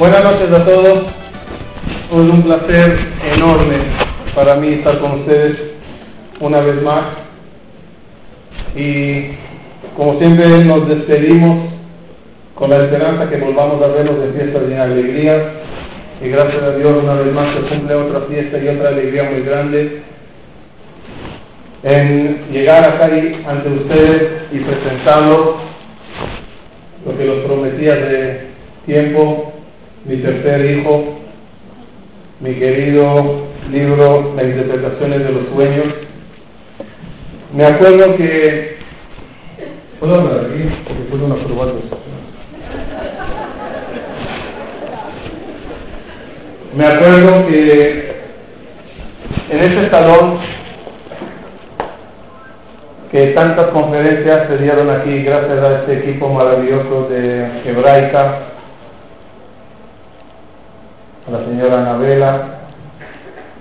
Buenas noches a todos. Es un placer enorme para mí estar con ustedes una vez más. Y como siempre nos despedimos con la esperanza que volvamos a vernos de fiestas y alegría. Y gracias a Dios una vez más se cumple otra fiesta y otra alegría muy grande en llegar acá ante ustedes y presentarlos lo que los prometía de tiempo mi tercer hijo, mi querido libro de interpretaciones de los sueños. Me acuerdo que... ¿Puedo hablar aquí? Porque puedo unas Me acuerdo que en ese salón que tantas conferencias se dieron aquí gracias a este equipo maravilloso de Hebraica, la señora Anabela.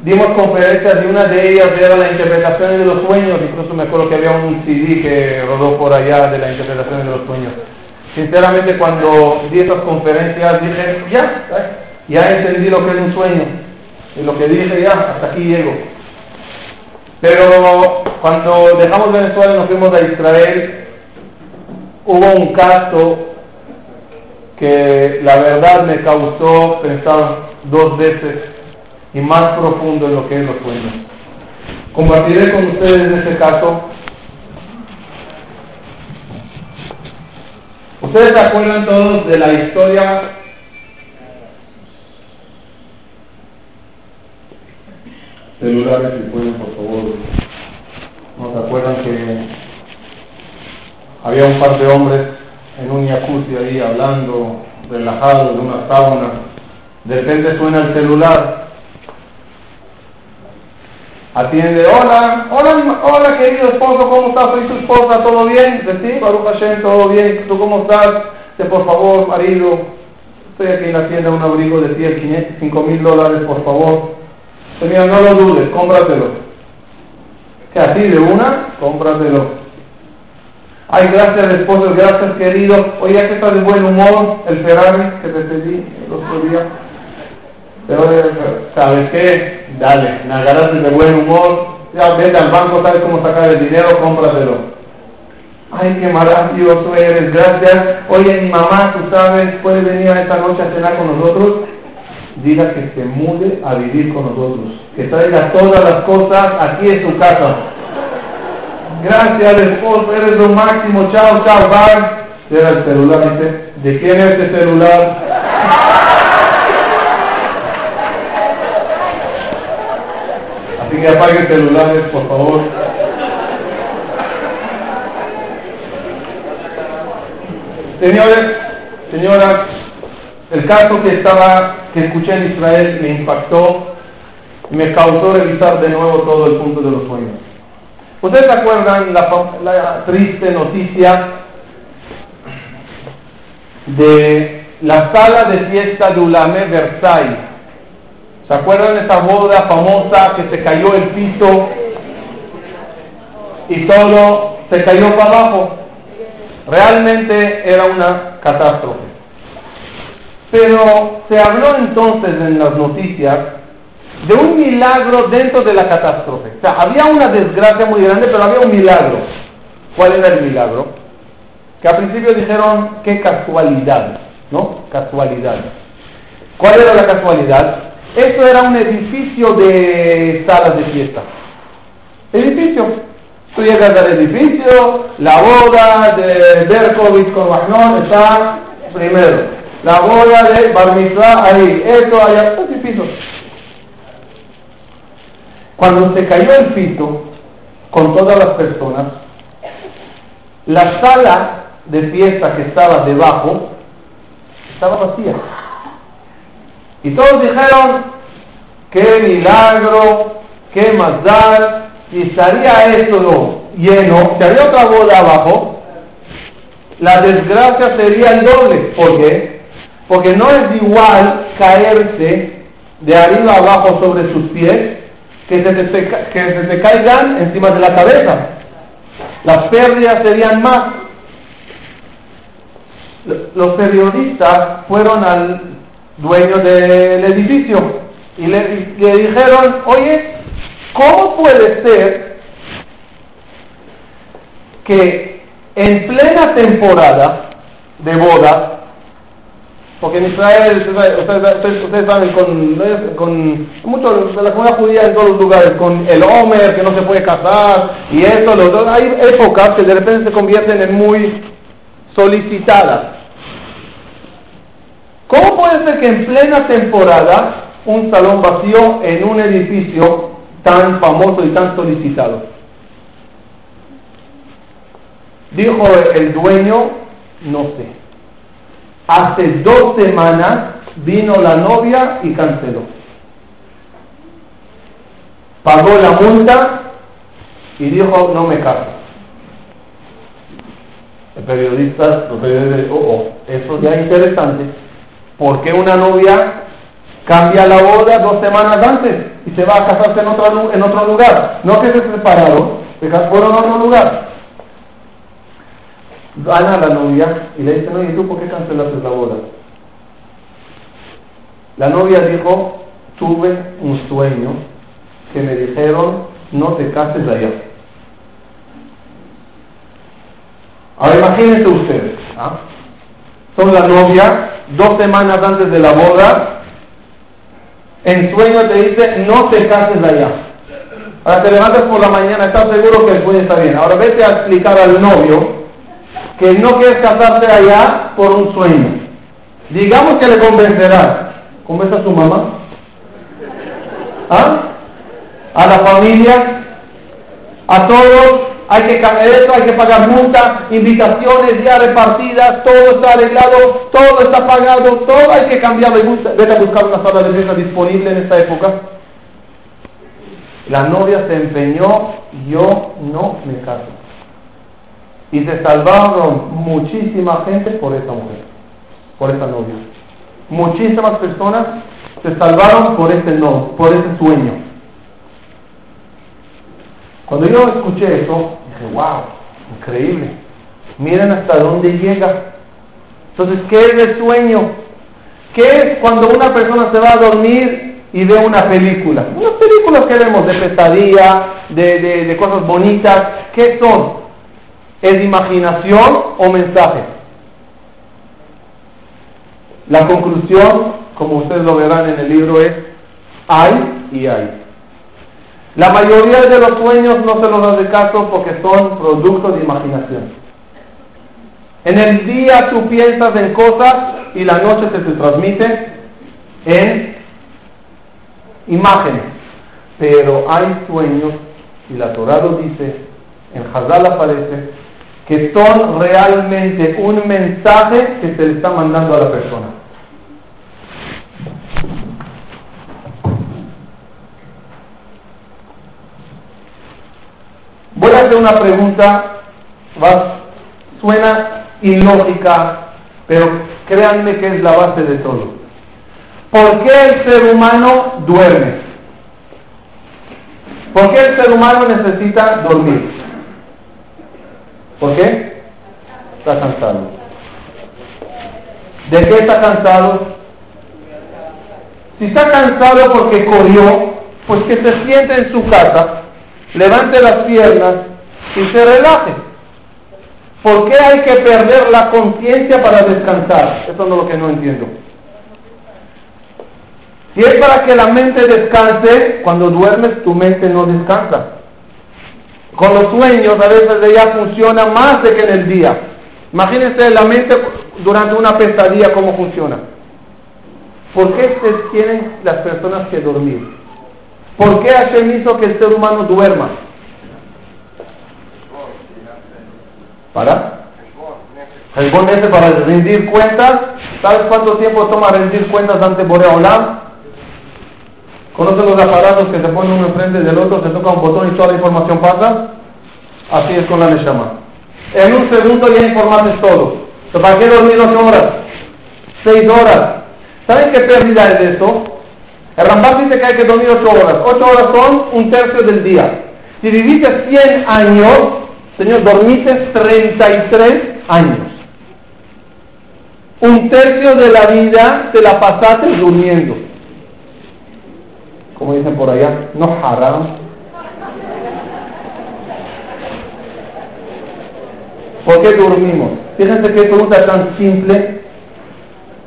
Dimos conferencias y una de ellas era la interpretación de los sueños, incluso me acuerdo que había un CD que rodó por allá de la interpretación de los sueños. Sinceramente cuando di esas conferencias dije, ya, ya entendí lo que es un sueño. Y lo que dije, ya, hasta aquí llego. Pero cuando dejamos Venezuela y nos fuimos a Israel, hubo un caso que la verdad me causó pensar dos veces y más profundo en lo que es los sueños. Compartiré con ustedes en este caso. Ustedes se acuerdan todos de la historia celulares, si pueden, por favor. ¿No se acuerdan que había un par de hombres en un jacuzzi ahí hablando, relajados de una sauna? De repente suena el celular. Atiende, hola, hola, hola querido esposo, ¿cómo estás? Soy tu esposa, ¿todo bien? Sí, Baruch Hashem, todo bien. ¿Tú cómo estás? De por favor, marido, estoy aquí en la tienda, un abrigo de 10, 5 mil dólares, por favor. Señor, no lo dudes, cómpratelo. Que así de una, cómpratelo. Ay, gracias esposo, gracias querido. Oye, que estás de buen humor, el Ferrari que te pedí el otro día. Pero, ¿sabes qué? Dale, agarraste de buen humor. Ya vete al banco, sabes cómo sacar el dinero, cómpratelo. Ay, qué maravilloso eres, gracias. Oye, mi mamá, tú sabes, puede venir a esta noche a cenar con nosotros. Diga que se mude a vivir con nosotros. Que traiga todas las cosas aquí en su casa. Gracias, esposo, eres lo máximo. Chao, chao, bye. Era el celular, dice. ¿De quién es este celular? Que apaguen celulares, por favor. Señores, señoras, el caso que estaba, que escuché en Israel me impactó, me causó revisar de nuevo todo el punto de los sueños. ¿Ustedes se acuerdan la, la triste noticia de la sala de fiesta de Ulamé Versailles? ¿Se acuerdan esa boda famosa que se cayó el piso y todo se cayó para abajo? Realmente era una catástrofe. Pero se habló entonces en las noticias de un milagro dentro de la catástrofe. O sea, había una desgracia muy grande, pero había un milagro. ¿Cuál era el milagro? Que al principio dijeron, qué casualidad, ¿no? Casualidad. ¿Cuál era la casualidad? Esto era un edificio de salas de fiesta. Edificio. Tú llegas al edificio, la boda de Berkovich con Magnon está primero. La boda de Bar ahí. Esto allá, edificio. Cuando se cayó el piso con todas las personas, la sala de fiesta que estaba debajo estaba vacía. Y todos dijeron, qué milagro, qué más dar, y estaría esto lleno, si había otra boda abajo, la desgracia sería el doble. ¿Por qué? Porque no es igual caerse de arriba abajo sobre sus pies que se te, que se te caigan encima de la cabeza. Las pérdidas serían más. Los periodistas fueron al dueños del edificio y le, dijeron, oye, ¿cómo puede ser que en plena temporada de boda, porque en Israel, ustedes, saben, con, con mucho, la comunidad judía en todos los lugares, con el Homer, que no se puede casar, y esto, lo hay épocas que de repente se convierten en muy solicitadas. ¿Cómo puede ser que en plena temporada un salón vacío en un edificio tan famoso y tan solicitado? Dijo el dueño, no sé. Hace dos semanas vino la novia y canceló. Pagó la multa y dijo, no me caso. El periodista, los periodistas, oh, oh, eso ya es interesante. ¿Por qué una novia cambia la boda dos semanas antes y se va a casarse en otro, en otro lugar? No que se separaron, se fueron a otro lugar van a la novia y le dicen, oye, ¿tú por qué cancelaste la boda? La novia dijo, tuve un sueño que me dijeron, no te cases allá. Ahora imagínense ustedes, ¿ah? son la novia, dos semanas antes de la boda, en sueño te dice, no te cases allá. Ahora te levantas por la mañana, estás seguro que el sueño está bien. Ahora vete a explicar al novio que no quieres casarse allá por un sueño. Digamos que le convencerás. ¿Convence a su mamá? ¿Ah? A la familia, a todos, hay que esto, hay que pagar multas, invitaciones ya repartidas, todo está arreglado, todo está pagado, todo hay que cambiar de multa. Vete a buscar una sala de mesa disponible en esta época. La novia se empeñó, yo no me caso. Y se salvaron muchísima gente por esta mujer, por esta novia. Muchísimas personas se salvaron por este no, por ese sueño. Cuando yo escuché eso, wow, increíble. Miren hasta dónde llega. Entonces, ¿qué es el sueño? ¿Qué es cuando una persona se va a dormir y ve una película? Unas películas que vemos de pesadilla, de, de, de cosas bonitas. ¿Qué son? ¿Es imaginación o mensaje? La conclusión, como ustedes lo verán en el libro, es hay y hay. La mayoría de los sueños no se los hace caso porque son productos de imaginación. En el día tú piensas en cosas y la noche se te transmite en imágenes. Pero hay sueños, y la Torah lo dice, en Hazal aparece, que son realmente un mensaje que se le está mandando a la persona. Voy a hacer una pregunta, suena ilógica, pero créanme que es la base de todo. ¿Por qué el ser humano duerme? ¿Por qué el ser humano necesita dormir? ¿Por qué? Está cansado. ¿De qué está cansado? Si está cansado porque corrió, pues que se siente en su casa, levante las piernas y se relaje. ¿Por qué hay que perder la conciencia para descansar? Eso es lo que no entiendo. Si es para que la mente descanse, cuando duermes tu mente no descansa. Con los sueños a veces ella funciona más de que en el día. Imagínense la mente durante una pesadilla cómo funciona. ¿Por qué tienen las personas que dormir? ¿Por qué Hashem hizo que el ser humano duerma? ¿Para? El para rendir cuentas. ¿Sabes cuánto tiempo toma rendir cuentas ante Boreolam? ¿Conocen los aparatos que se ponen uno enfrente del otro, se toca un botón y toda la información pasa? Así es con la Neshama. En un segundo ya informaste todo. ¿Para qué dormir ocho horas? Seis horas. ¿Saben qué pérdida es eso? El Rambam dice que hay que dormir ocho horas. Ocho horas son un tercio del día. Si viviste 100 años, Señor, dormiste 33 años. Un tercio de la vida te la pasaste durmiendo. Como dicen por allá, no haram. ¿Por qué dormimos? Fíjense qué pregunta tan simple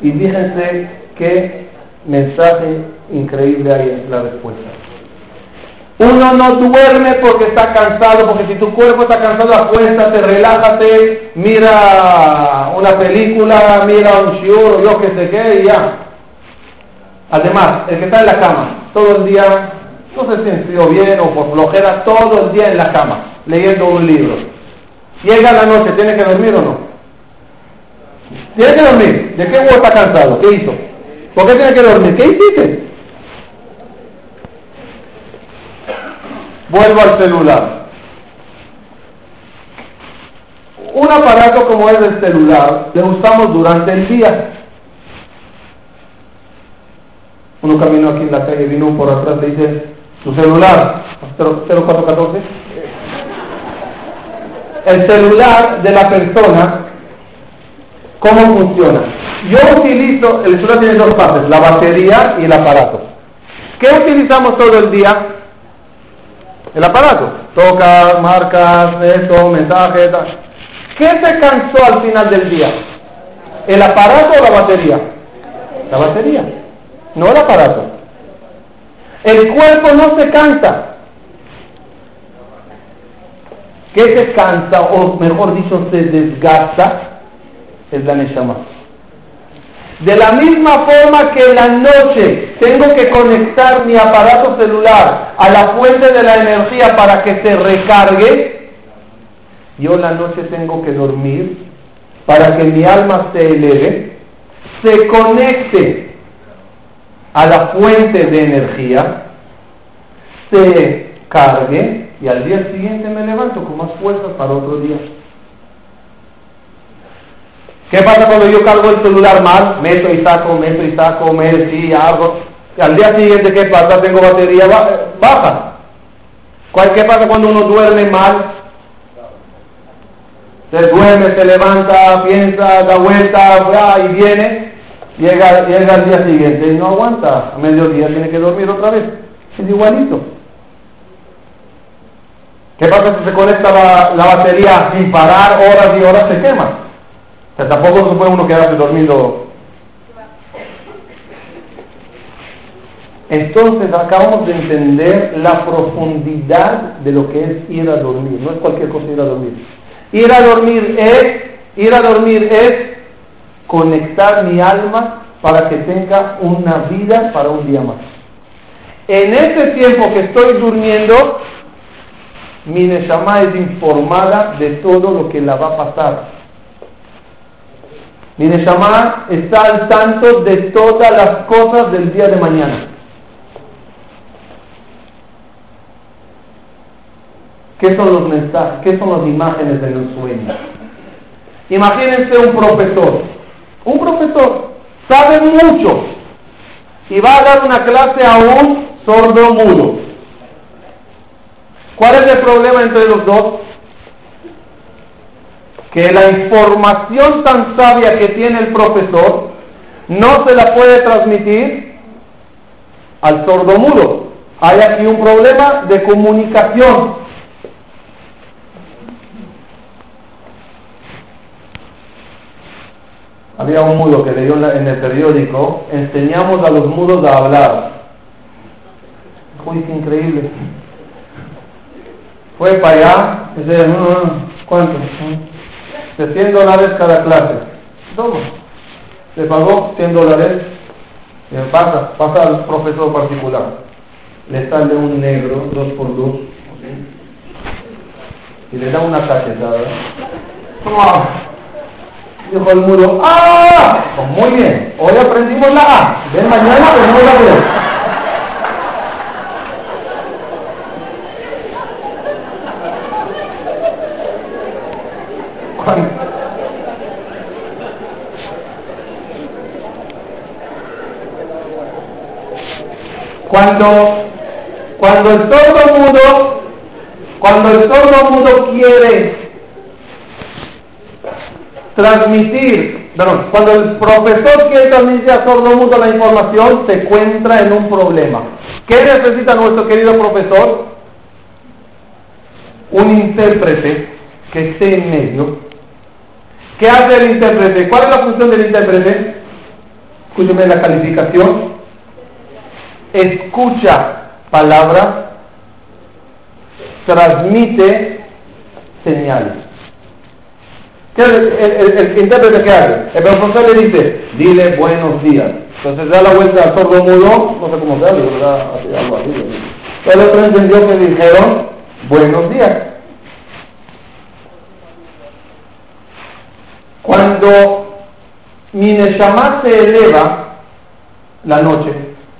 y fíjense qué mensaje increíble en la respuesta. Uno no duerme porque está cansado, porque si tu cuerpo está cansado, acuéstate, relájate, mira una película, mira un show, yo que sé qué, y ya. Además, el que está en la cama todo el día, no sé si sintió bien o por flojera, todo el día en la cama, leyendo un libro. Llega la noche, ¿tiene que dormir o no? Tiene que dormir. ¿De qué hubo está cansado? ¿Qué hizo? ¿Por qué tiene que dormir? ¿Qué hiciste? Vuelvo al celular. Un aparato como es el celular, le usamos durante el día. Uno caminó aquí en la calle, vino por atrás, le dice, su celular, 0414. El celular de la persona, ¿cómo funciona? Yo utilizo, el celular tiene dos partes, la batería y el aparato. ¿Qué utilizamos todo el día? El aparato. Toca, marcas, esto, mensajes. ¿Qué se cansó al final del día? ¿El aparato o la batería? La batería, no el aparato. El cuerpo no se cansa. ¿Qué se cansa, o mejor dicho, se desgasta? Es la Neshama. De la misma forma que en la noche tengo que conectar mi aparato celular a la fuente de la energía para que se recargue, yo en la noche tengo que dormir para que mi alma se eleve, se conecte a la fuente de energía, se cargue y al día siguiente me levanto con más fuerzas para otro día. ¿Qué pasa cuando yo cargo el celular mal? Meto y saco, meto y saco, meto y hago. Al día siguiente, ¿qué pasa? Tengo batería baja. ¿Qué pasa cuando uno duerme mal? Se duerme, se levanta, piensa, da vuelta, y viene, llega, llega al día siguiente y no aguanta. A mediodía tiene que dormir otra vez. Es igualito. ¿Qué pasa si se conecta la, la batería sin parar horas y horas? Se quema. Tampoco se puede uno quedarse dormido. Entonces acabamos de entender la profundidad de lo que es ir a dormir. No es cualquier cosa ir a dormir. Ir a dormir es, ir a dormir es conectar mi alma para que tenga una vida para un día más. En ese tiempo que estoy durmiendo, mi Neshama es informada de todo lo que la va a pasar. Mi Neshama está al tanto de todas las cosas del día de mañana. ¿Qué son los mensajes? ¿Qué son las imágenes de los sueños? Imagínense un profesor. Un profesor sabe mucho y va a dar una clase a un sordo mudo. ¿Cuál es el problema entre los dos? Que la información tan sabia que tiene el profesor no se la puede transmitir al sordomudo. Hay aquí un problema de comunicación. Había un mudo que leyó en el periódico, enseñamos a los mudos a hablar. Uy, increíble. Fue para allá, dice, ¿cuánto? De 100 dólares cada clase. Toma. Le pagó 100 dólares. Pasa, pasa al profesor particular. Le sale un negro, dos por dos. Y le da una cachetada. ¡Toma! Dijo el muro, ¡ah! Pues muy bien, hoy aprendimos la A. Ven mañana, tenemos la B. Cuando, cuando el todo mundo, cuando el todo mundo quiere transmitir perdón, cuando el profesor quiere transmitir a sordo mundo la información, se encuentra en un problema. ¿Qué necesita nuestro querido profesor? Un intérprete que esté en medio. ¿Qué hace el intérprete? ¿Cuál es la función del intérprete? Escúcheme la calificación. Escucha palabras, transmite señales. ¿Qué el, intérprete qué hace? El profesor le dice, dile buenos días. Entonces da la vuelta al sordo mudo, no sé cómo se ¿verdad? Algo así. El otro entendió que dijeron buenos días. Cuando mi Neshama se eleva la noche,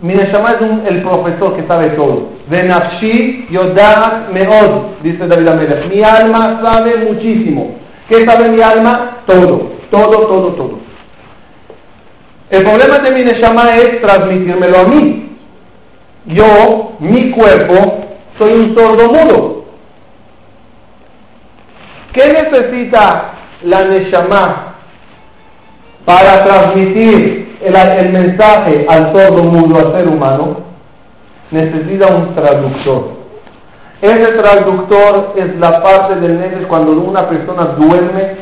mi Neshama es el profesor que sabe todo. Venafshi Yodat Meod, dice David Amelech. Mi alma sabe muchísimo. ¿Qué sabe mi alma? Todo, todo, todo, todo. El problema de mi Neshama es transmitírmelo a mí. Yo, mi cuerpo, soy un sordo mudo. ¿Qué necesita la Neshama para transmitir el, mensaje al sordo mudo, al ser humano? Necesita un traductor. Ese traductor es la parte del Nefesh cuando una persona duerme.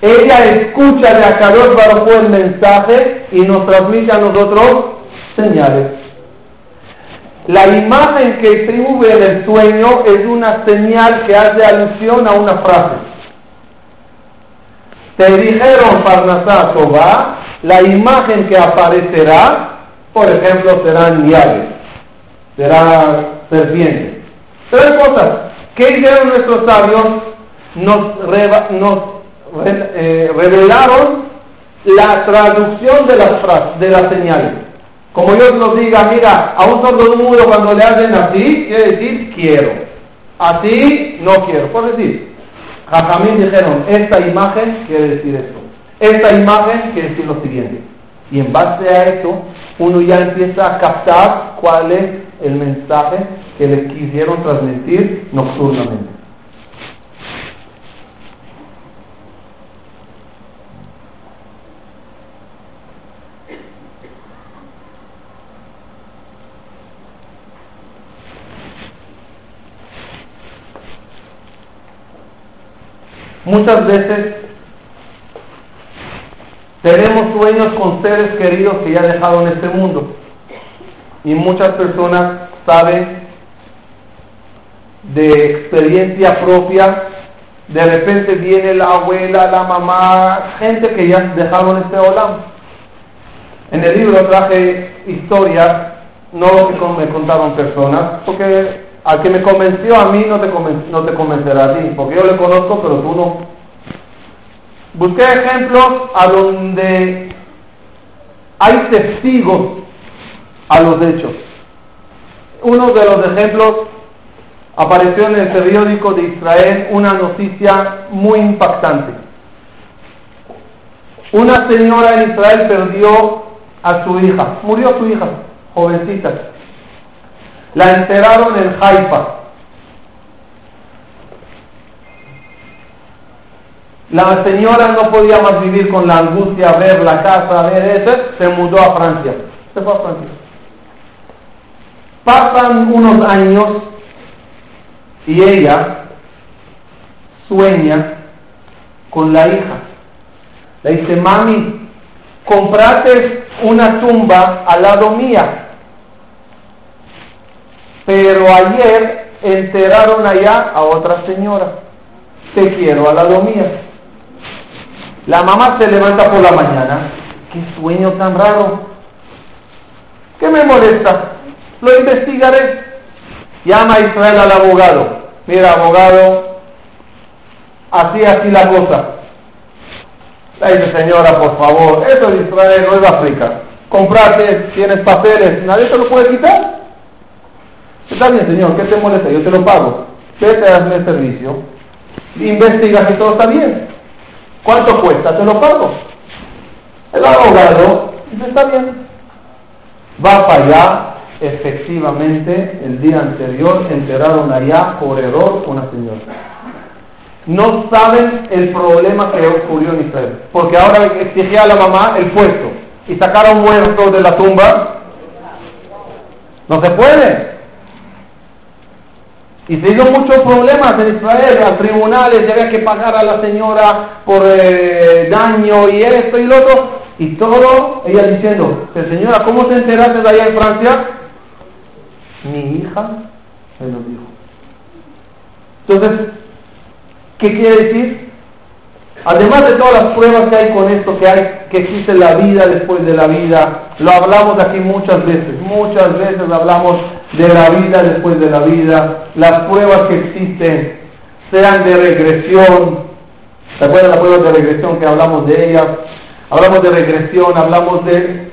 Ella escucha de Akadosh Baruj el mensaje y nos transmite a nosotros señales. La imagen que escribe en el sueño es una señal que hace alusión a una frase. Te dijeron Parnasá Tobá, la imagen que aparecerá, por ejemplo, serán llaves, será serpientes. Tres cosas. ¿Qué hicieron nuestros sabios? Nos, eh, revelaron la traducción de las, de las señales. Como Dios nos diga, mira, a un sordo mudo cuando le hacen así, quiere decir quiero. Así no quiero. Por decir, Jajamín dijeron, esta imagen quiere decir esto. Esta imagen quiere decir lo siguiente. Y en base a eso, uno ya empieza a captar cuál es el mensaje que le quisieron transmitir nocturnamente. Muchas veces tenemos sueños con seres queridos que ya dejaron este mundo. Y muchas personas saben de experiencia propia, de repente viene la abuela, la mamá, gente que ya dejaron este olam. En el libro traje historias, no lo que me contaron personas, porque al que me convenció a mí no te, no te convencerá a ti, porque yo le conozco, pero tú no. Busqué ejemplos a donde hay testigos a los hechos. Uno de los ejemplos apareció en el periódico de Israel una noticia muy impactante. Una señora en Israel perdió a su hija, murió su hija, jovencita. La enterraron en Haifa. La señora no podía más vivir con la angustia, ver la casa, ver eso, se mudó a Francia. Se fue a Francia. Pasan unos años y ella sueña con la hija. Le dice, mami, comprate una tumba al lado mía. Pero ayer enterraron allá a otra señora. Te quiero al lado mía. La mamá se levanta por la mañana. ¿Qué sueño tan raro? ¿Qué me molesta? Lo investigaré. Llama a Israel al abogado. Mira, abogado, así, así la cosa. Le dice, señora, por favor, eso es Israel, no es África. Comprate, tienes papeles, nadie te lo puede quitar. Está bien, señor, ¿qué te molesta? Yo te lo pago. ¿Qué te hace el servicio? Investiga si todo está bien. ¿Cuánto cuesta? Te lo pago. El abogado dice, está bien. Va para allá, efectivamente el día anterior enteraron allá por error una señora. no saben el problema que ocurrió en Israel. Porque ahora exigía a la mamá el puesto y sacaron muertos de la tumba. No se puede. Y se dio muchos problemas en Israel, a tribunales, y había que pagar a la señora por eh, daño y esto y lo otro. Y todo, ella diciendo, señora, ¿cómo te enteraste de allá en Francia? Mi hija me lo dijo. Entonces, ¿qué quiere decir? Además de todas las pruebas que hay con esto, que hay, que existe la vida después de la vida, lo hablamos aquí muchas veces, muchas veces hablamos de la vida después de la vida, las pruebas que existen, sean de regresión, ¿se acuerdan las pruebas de regresión que hablamos de ellas? Hablamos de regresión, hablamos de,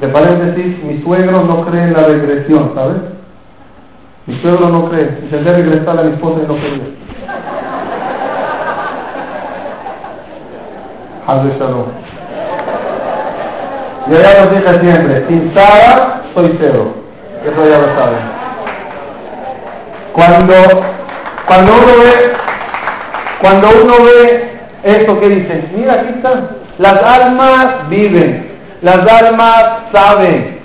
de paréntesis, mi suegro no cree en la regresión, ¿sabes? Mi suegro no cree, intenté regresar a mi esposa y no quería. Hazle shalom. Yo ya lo dije siempre, sin Sara soy cero. Eso ya lo saben. Cuando, cuando uno ve, cuando uno ve esto que dicen, mira aquí está, las almas viven, las almas saben,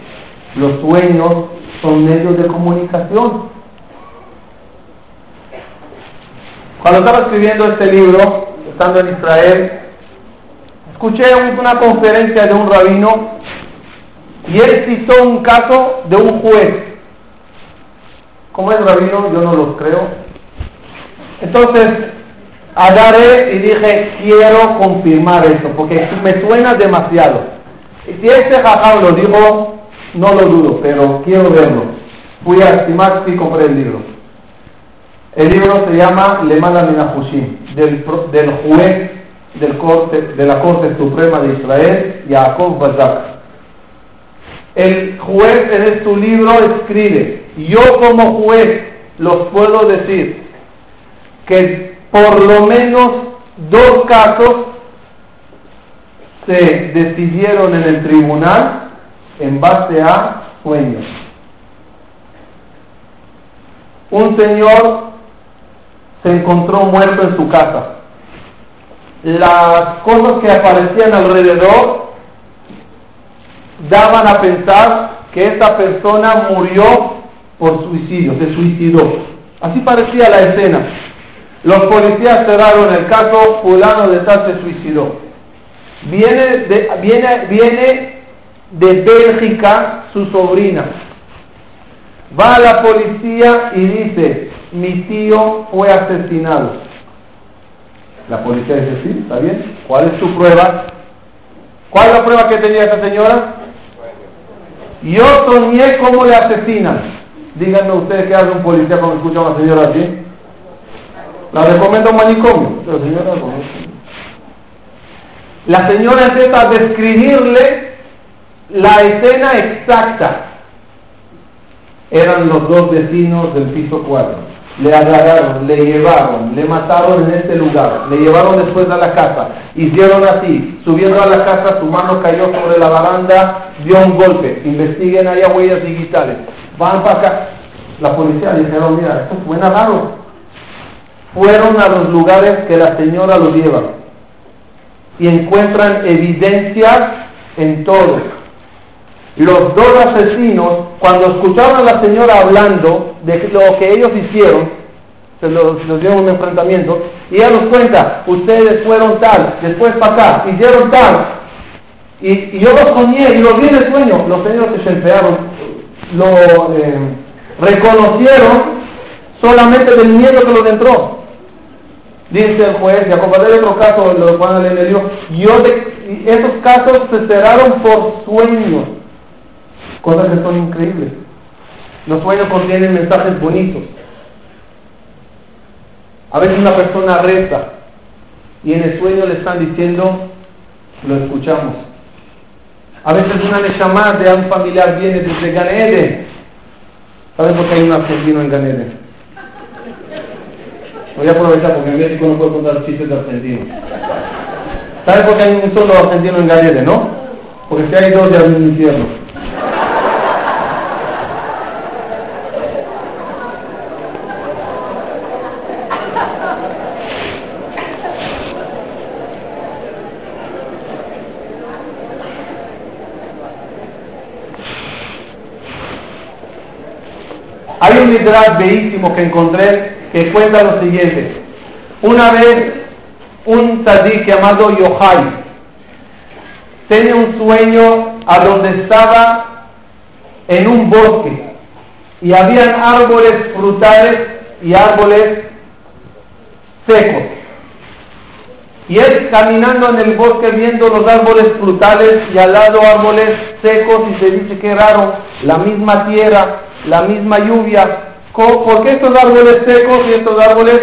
los sueños son medios de comunicación. Cuando estaba escribiendo este libro, estando en Israel, escuché una conferencia de un rabino y él citó un caso de un juez. Como es rabino, yo no los creo. Entonces, agarré y dije, quiero confirmar esto, porque me suena demasiado. Y si este jajam lo dijo, no lo dudo, pero quiero verlo. Fui a Simax y compré el libro. El libro se llama Lemala Minahushim, del, del juez del corte, de la Corte Suprema de Israel, Yaakov Bazak. El juez en su libro escribe, yo como juez los puedo decir que por lo menos dos casos se decidieron en el tribunal en base a sueños. Un señor se encontró muerto en su casa las cosas que aparecían alrededor daban a pensar que esta persona murió por suicidio, se suicidó. Así parecía la escena. Los policías cerraron el caso, fulano de tal se suicidó. Viene de, viene, viene de Bélgica su sobrina. Va a la policía y dice, mi tío fue asesinado. La policía dice, sí, está bien. ¿Cuál es su prueba? ¿Cuál es la prueba que tenía esa señora? Yo soñé cómo le asesinan. Díganme ustedes qué hace un policía cuando escucha a una señora así. La recomiendo un manicomio. La señora, la señora describirle la escena exacta. Eran los dos vecinos del piso 4 le agarraron, le llevaron, le mataron en este lugar, le llevaron después a la casa, hicieron así, subiendo a la casa, su mano cayó sobre la baranda, dio un golpe, investiguen allá huellas digitales, van para acá, la policía dijeron, mira, esto suena raro, fueron a los lugares que la señora los lleva. Y encuentran evidencias en todo. Los dos asesinos, cuando escucharon a la señora hablando de lo que ellos hicieron, se los, dieron un enfrentamiento, y ella nos cuenta, ustedes fueron tal, después para acá, hicieron tal, y, yo los soñé y los vi en el sueño, los señores que se emplearon, lo eh, reconocieron solamente del miedo que los entró. Dice el juez, y a de otro caso, lo cual le dio, yo de, esos casos se cerraron por sueños cosas que son increíbles. Los sueños contienen mensajes bonitos. A veces una persona reza y en el sueño le están diciendo, lo escuchamos. A veces una llamada de un familiar viene desde Ganede. ¿Sabes por qué hay un argentino en Ganede? Voy a aprovechar porque en México no puedo contar chistes de argentinos. ¿Sabes por qué hay un solo argentino en Ganede, no? Porque si hay dos ya hay un infierno. Un midrash bellísimo que encontré que cuenta lo siguiente. Una vez un tzadik llamado Yohai tenía un sueño a donde estaba en un bosque y habían árboles frutales y árboles secos. Y él caminando en el bosque viendo los árboles frutales y al lado árboles secos y se dice que raro, la misma tierra, la misma lluvia. ¿Por qué estos árboles secos y estos árboles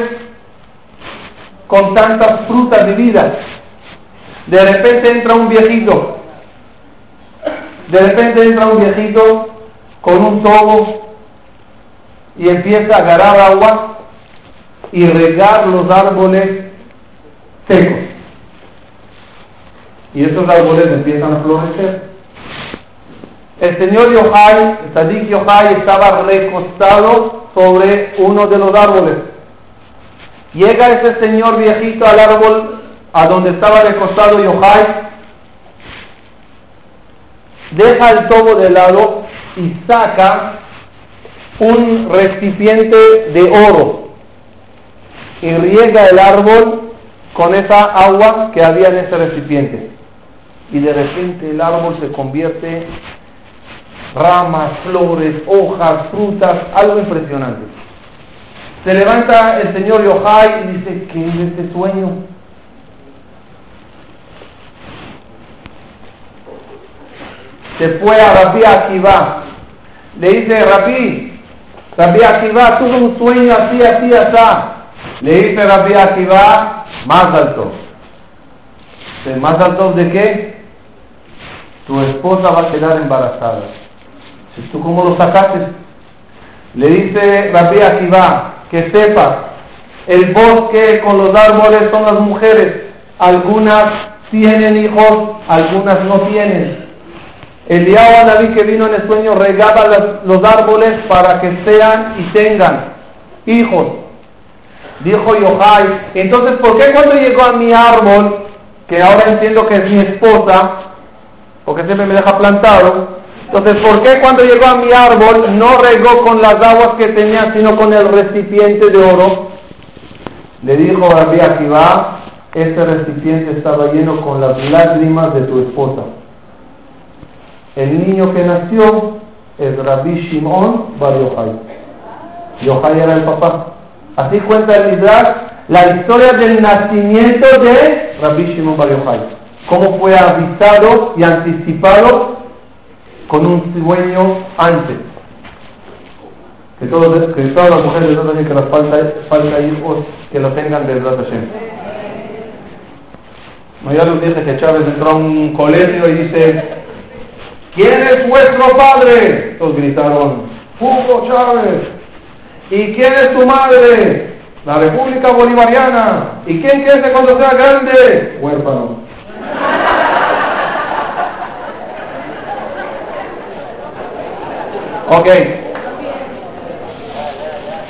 con tantas frutas vividas? De repente entra un viejito, de repente entra un viejito con un tobo y empieza a agarrar agua y regar los árboles secos. Y estos árboles empiezan a florecer. El señor Yohai, el Sadik Yohai, estaba recostado sobre uno de los árboles. Llega ese señor viejito al árbol a donde estaba recostado Yohai, deja el tobo de lado y saca un recipiente de oro y riega el árbol con esa agua que había en ese recipiente. Y de repente el árbol se convierte ramas, flores, hojas, frutas, algo impresionante. Se levanta el señor Yohai y dice, ¿qué es este sueño? Se fue a Rabbi Akiva. Le dice, Rabbi, Rabbi Akiva tuvo un sueño así, así, así. Le dice Rabbi Akiva, más alto. ¿Más alto de qué? Tu esposa va a quedar embarazada. ¿Tú cómo lo sacaste? Le dice Rabbi Akiva, que sepa, el bosque con los árboles son las mujeres. Algunas tienen hijos, algunas no tienen. El día David que vino en el sueño regaba los, árboles para que sean y tengan hijos. Dijo Yohai, entonces ¿por qué cuando llegó a mi árbol, que ahora entiendo que es mi esposa, porque siempre me deja plantado, entonces ¿por qué cuando llegó a mi árbol no regó con las aguas que tenía, sino con el recipiente de oro? Le dijo Rabbi Akiva, este recipiente estaba lleno con las lágrimas de tu esposa. El niño que nació es Rabbi Shimon Bar Yochai. Yochai era el papá. Así cuenta el Midrash la historia del nacimiento de Rabbi Shimon Bar Yochai. Cómo fue avisado y anticipado con un sueño antes. Que, todos, que todas las mujeres no que las falta, falta hijos que lo tengan de verdad Hashem. No, ya les dije que Chávez entró a un colegio y dice, ¿Quién es vuestro padre? Todos gritaron, Hugo Chávez. ¿Y quién es tu madre? La República Bolivariana. ¿Y quién quiere cuando sea grande? Huérfano. Ok.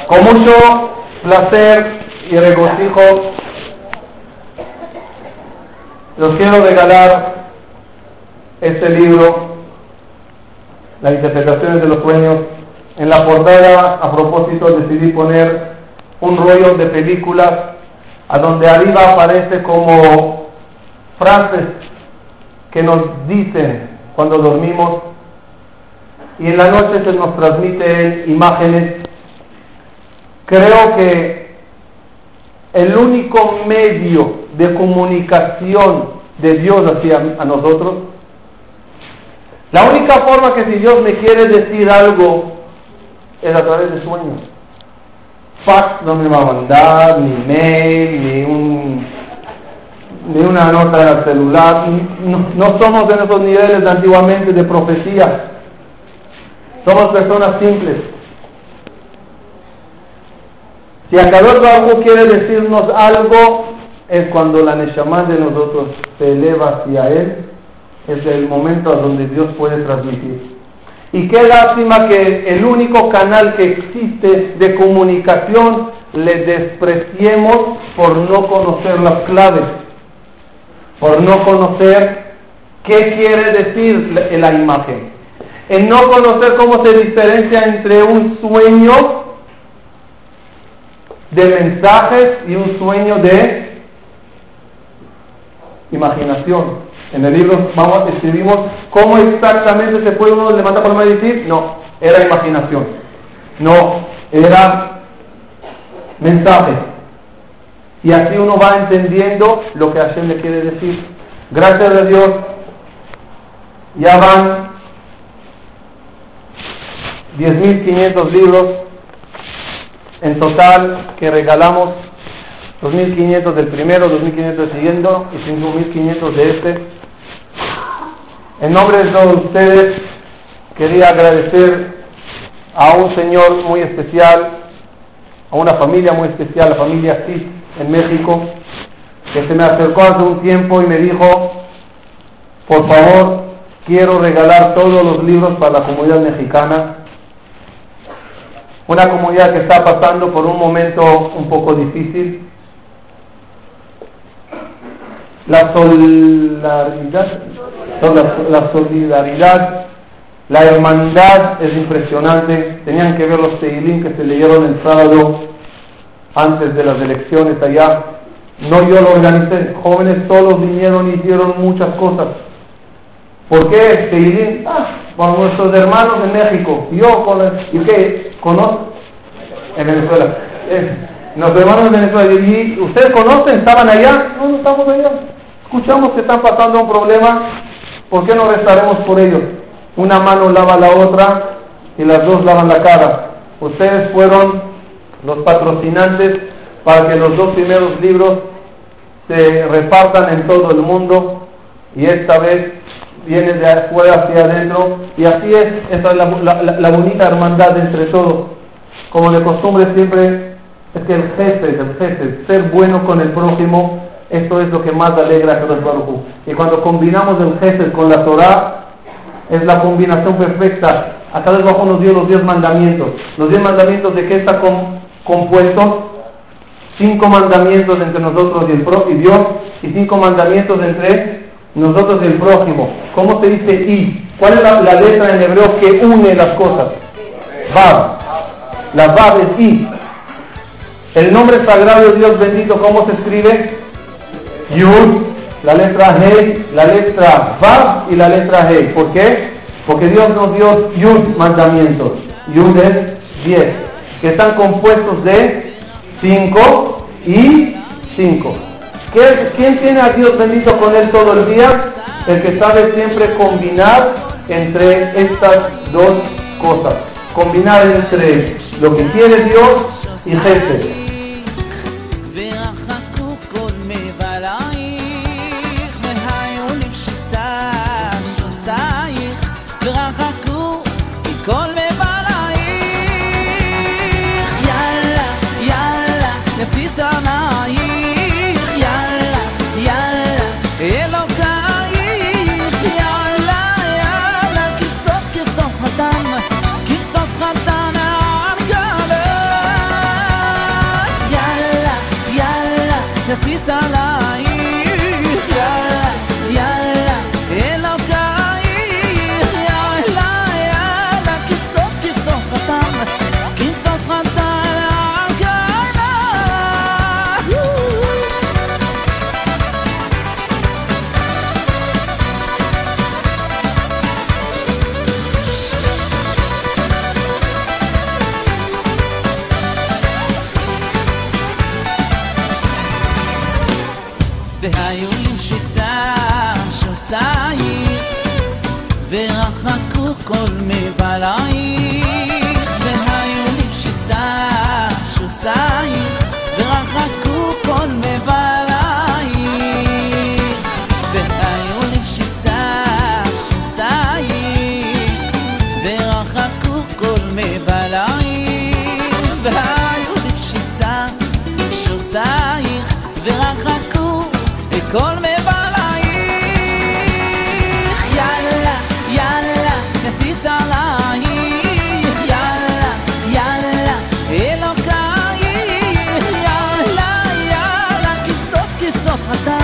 Con mucho placer y regocijo, los quiero regalar este libro las interpretaciones de los sueños. En la portada, a propósito, decidí poner un rollo de películas a donde arriba aparece como frases que nos dicen cuando dormimos y en la noche se nos transmiten imágenes. Creo que el único medio de comunicación de Dios hacia a nosotros la única forma que si Dios me quiere decir algo es a través de sueños. Fax no me va a mandar, ni mail, ni un ni una nota el celular. No, no somos en esos niveles de antiguamente de profecía. Somos personas simples. Si Akadosh algo quiere decirnos algo, es cuando la Neshama de nosotros se eleva hacia Él es el momento a donde Dios puede transmitir. Y qué lástima que el único canal que existe de comunicación le despreciemos por no conocer las claves, por no conocer qué quiere decir la imagen. En no conocer cómo se diferencia entre un sueño de mensajes y un sueño de imaginación. En el libro vamos, escribimos cómo exactamente se puede uno levantar por y decir, no, era imaginación, no, era mensaje. Y así uno va entendiendo lo que Hashem le quiere decir. Gracias a Dios, ya van 10.500 libros en total que regalamos, 2.500 del primero, 2.500 del siguiente y 5.500 de este. En nombre de todos ustedes, quería agradecer a un señor muy especial, a una familia muy especial, la familia CIS en México, que se me acercó hace un tiempo y me dijo, por favor, quiero regalar todos los libros para la comunidad mexicana una comunidad que está pasando por un momento un poco difícil. La solidaridad, la, solidaridad, la hermandad es impresionante. Tenían que ver los teilín que se leyeron el sábado antes de las elecciones allá. No yo lo organicé, jóvenes todos vinieron y hicieron muchas cosas. ¿Por qué Teilín? Ah, con nuestros hermanos en México. Yo, con ¿y qué? ¿Conozco? En Venezuela. Eh, hermanos en Venezuela. ¿Y ustedes conocen? ¿Estaban allá? No, no estamos allá. Escuchamos que están pasando un problema. ¿Por qué no restaremos por ellos? Una mano lava la otra y las dos lavan la cara. Ustedes fueron los patrocinantes para que los dos primeros libros se repartan en todo el mundo y esta vez viene de afuera hacia adentro y así es, esa es la, bonita hermandad entre todos. Como de costumbre siempre es que el jefe, el jefe, ser bueno con el prójimo, esto es lo que más alegra a Kadosh Baruj Y cuando combinamos el jefe con la Torah, es la combinación perfecta. A cada Baruj nos dio los diez mandamientos. Los diez mandamientos de qué está compuesto? Cinco mandamientos entre nosotros y, el, y Dios y cinco mandamientos entre nosotros y el prójimo. ¿Cómo se dice i? ¿Cuál es la, letra en hebreo que une las cosas? Vav. La Vav es i. El nombre sagrado de Dios bendito, ¿cómo se escribe? Yud, la letra He, la letra Vav y la letra He. ¿Por qué? Porque Dios nos dio Yud mandamientos. Yud es 10, que están compuestos de 5 y 5. ¿Quién tiene a Dios bendito con él todo el día? El que sabe siempre combinar entre estas dos cosas. Combinar entre lo que quiere Dios y jefe. סוסייך, ורחקו כל מבלייך. והיו לבשיסה שוסייך, ורחקו כל מבלייך. והיו לבשיסה שוסייך, ורחקו כל מבלייך. вода.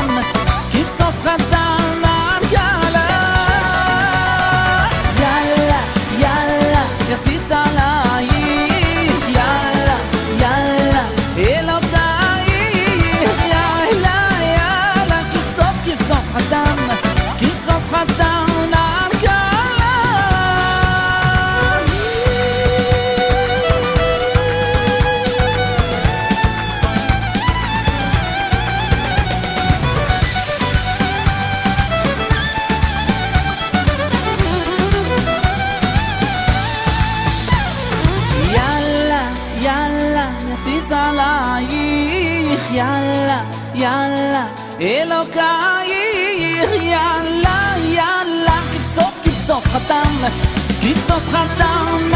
עלייך, יאללה, יאללה, אלוקייך, יאללה, יאללה, כבסוס, כבסוס חתם, כבסוס חתם,